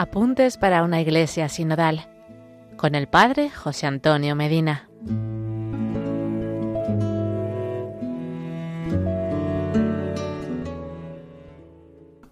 Apuntes para una iglesia sinodal con el Padre José Antonio Medina.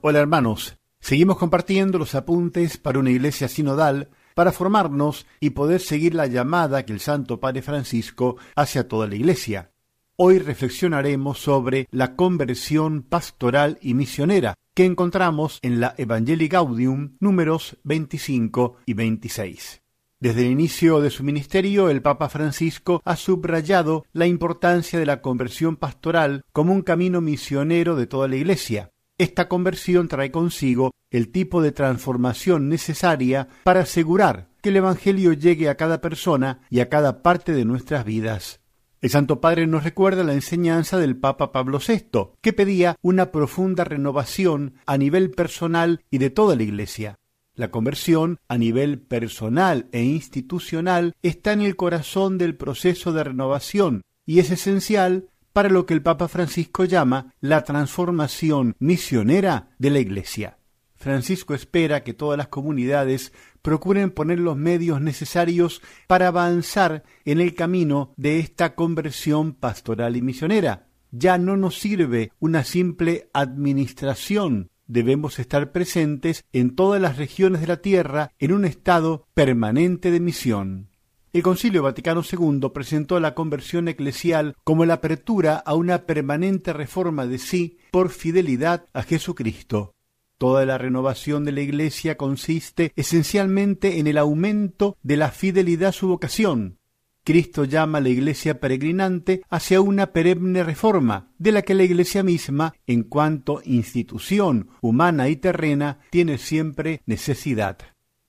Hola hermanos, seguimos compartiendo los apuntes para una iglesia sinodal para formarnos y poder seguir la llamada que el Santo Padre Francisco hace a toda la iglesia. Hoy reflexionaremos sobre la conversión pastoral y misionera que encontramos en la Evangelii Gaudium números 25 y 26. Desde el inicio de su ministerio, el Papa Francisco ha subrayado la importancia de la conversión pastoral como un camino misionero de toda la Iglesia. Esta conversión trae consigo el tipo de transformación necesaria para asegurar que el Evangelio llegue a cada persona y a cada parte de nuestras vidas. El Santo Padre nos recuerda la enseñanza del Papa Pablo VI, que pedía una profunda renovación a nivel personal y de toda la Iglesia. La conversión a nivel personal e institucional está en el corazón del proceso de renovación y es esencial para lo que el Papa Francisco llama la transformación misionera de la Iglesia. Francisco espera que todas las comunidades procuren poner los medios necesarios para avanzar en el camino de esta conversión pastoral y misionera. Ya no nos sirve una simple administración, debemos estar presentes en todas las regiones de la tierra en un estado permanente de misión. El Concilio Vaticano II presentó la conversión eclesial como la apertura a una permanente reforma de sí por fidelidad a Jesucristo. Toda la renovación de la Iglesia consiste esencialmente en el aumento de la fidelidad a su vocación. Cristo llama a la Iglesia peregrinante hacia una perenne reforma, de la que la Iglesia misma, en cuanto institución humana y terrena, tiene siempre necesidad.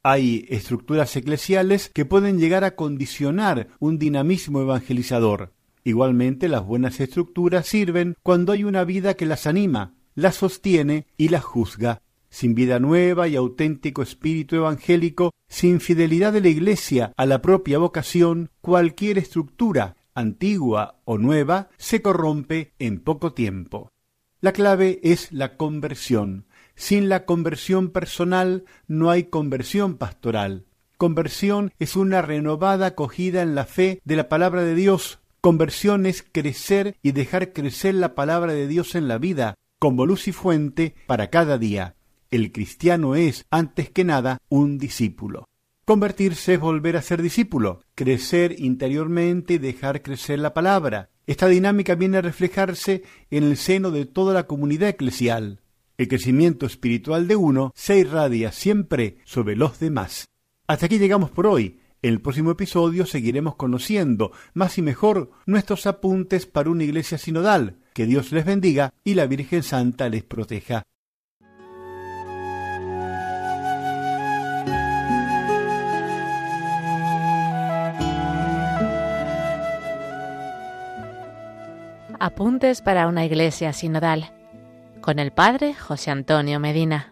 Hay estructuras eclesiales que pueden llegar a condicionar un dinamismo evangelizador. Igualmente las buenas estructuras sirven cuando hay una vida que las anima, la sostiene y la juzga. Sin vida nueva y auténtico espíritu evangélico, sin fidelidad de la Iglesia a la propia vocación, cualquier estructura, antigua o nueva, se corrompe en poco tiempo. La clave es la conversión. Sin la conversión personal no hay conversión pastoral. Conversión es una renovada acogida en la fe de la palabra de Dios. Conversión es crecer y dejar crecer la palabra de Dios en la vida, como luz y fuente para cada día. El cristiano es, antes que nada, un discípulo. Convertirse es volver a ser discípulo, crecer interiormente y dejar crecer la palabra. Esta dinámica viene a reflejarse en el seno de toda la comunidad eclesial. El crecimiento espiritual de uno se irradia siempre sobre los demás. Hasta aquí llegamos por hoy. En el próximo episodio seguiremos conociendo más y mejor nuestros apuntes para una iglesia sinodal. Que Dios les bendiga y la Virgen Santa les proteja. Apuntes para una iglesia sinodal con el Padre José Antonio Medina.